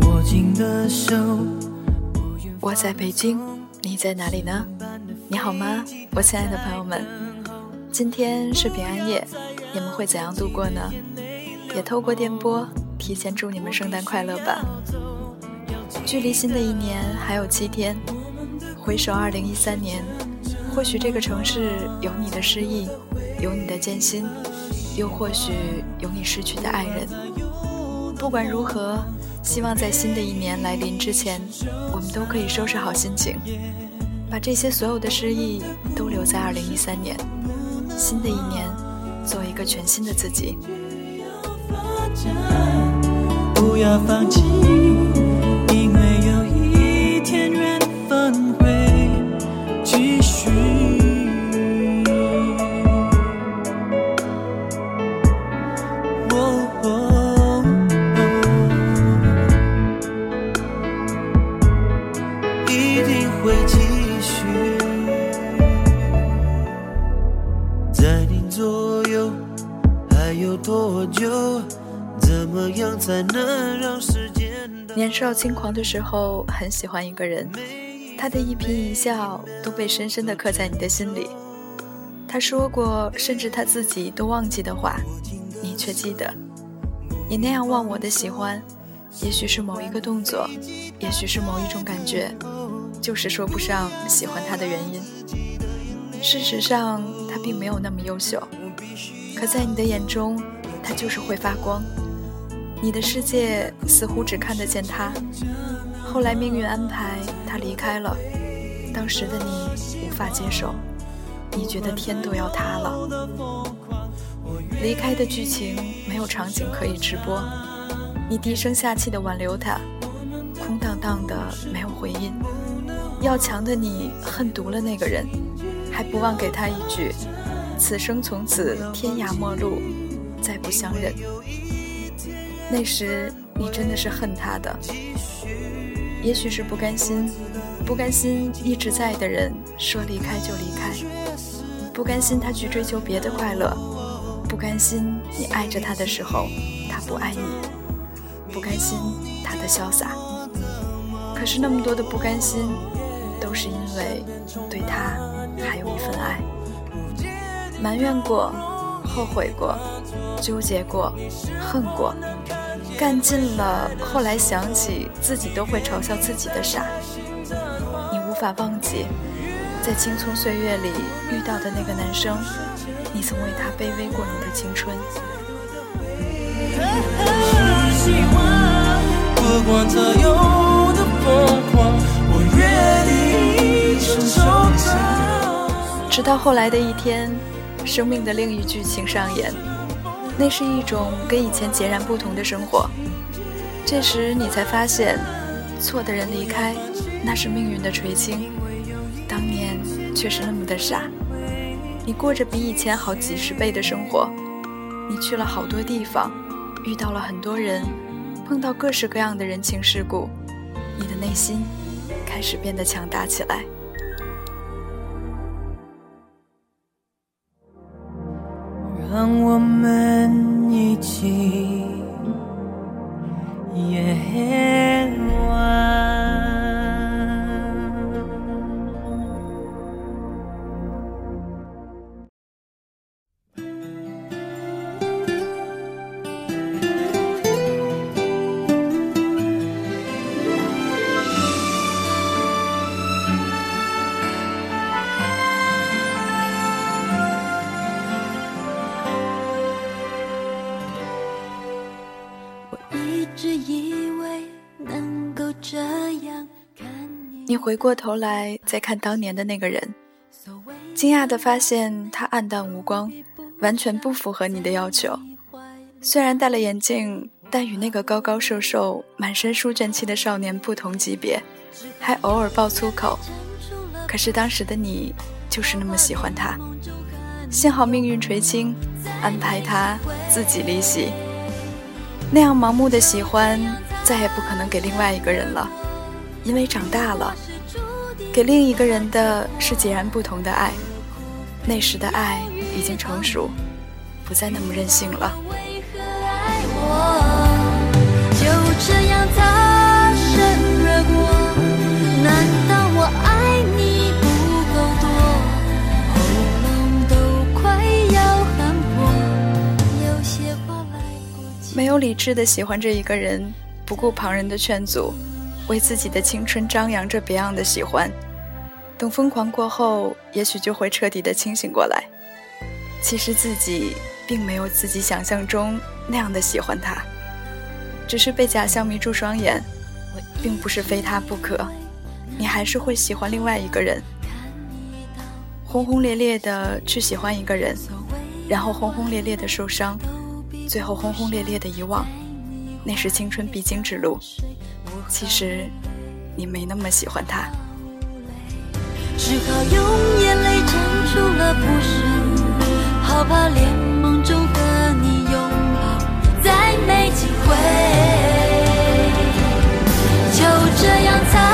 握紧的手，我在北京，你在哪里呢？你好吗，我亲爱的朋友们？今天是平安夜，你们会怎样度过呢？也透过电波提前祝你们圣诞快乐吧。距离新的一年还有七天，回首二零一三年，或许这个城市有你的失意，有你的艰辛，又或许有你失去的爱人。不管如何。希望在新的一年来临之前，我们都可以收拾好心情，把这些所有的失意都留在二零一三年。新的一年，做一个全新的自己。不要放弃，年少轻狂的时候，很喜欢一个人，他的一颦一笑都被深深的刻在你的心里。他说过，甚至他自己都忘记的话，你却记得。你那样忘我的喜欢，也许是某一个动作，也许是某一种感觉，就是说不上喜欢他的原因。事实上，他并没有那么优秀，可在你的眼中，他就是会发光。你的世界似乎只看得见他，后来命运安排他离开了，当时的你无法接受，你觉得天都要塌了。离开的剧情没有场景可以直播，你低声下气的挽留他，空荡荡的没有回音。要强的你恨毒了那个人，还不忘给他一句：此生从此天涯陌路，再不相认。那时你真的是恨他的，也许是不甘心，不甘心一直在的人说离开就离开，不甘心他去追求别的快乐，不甘心你爱着他的时候他不爱你，不甘心他的潇洒。可是那么多的不甘心，都是因为对他还有一份爱，埋怨过，后悔过，纠结过，恨过。干尽了，后来想起自己都会嘲笑自己的傻。你无法忘记，在青葱岁月里遇到的那个男生，你曾为他卑微过你的青春。直到后来的一天，生命的另一剧情上演。那是一种跟以前截然不同的生活。这时你才发现，错的人离开，那是命运的垂青。当年却是那么的傻。你过着比以前好几十倍的生活，你去了好多地方，遇到了很多人，碰到各式各样的人情世故，你的内心开始变得强大起来。让我们情你回过头来再看当年的那个人，惊讶地发现他黯淡无光，完全不符合你的要求。虽然戴了眼镜，但与那个高高瘦瘦、满身书卷气的少年不同级别，还偶尔爆粗口。可是当时的你就是那么喜欢他。幸好命运垂青，安排他自己离席。那样盲目的喜欢，再也不可能给另外一个人了。因为长大了给另一个人的是截然不同的爱。那时的爱已经成熟不再那么任性了。为何爱我就这样擦身而过难道我爱你不够多？喉咙都快要喊破有些话来不及。没有理智的喜欢着一个人不顾旁人的劝阻为自己的青春张扬着别样的喜欢。等疯狂过后，也许就会彻底的清醒过来。其实自己并没有自己想象中那样的喜欢他，只是被假象迷住双眼，并不是非他不可。你还是会喜欢另外一个人，轰轰烈烈的去喜欢一个人，然后轰轰烈烈的受伤，最后轰轰烈烈的遗忘，那是青春必经之路。其实，你没那么喜欢他。只好用眼泪撑住了不舍，好怕连梦中和你拥抱再没机会。就这样擦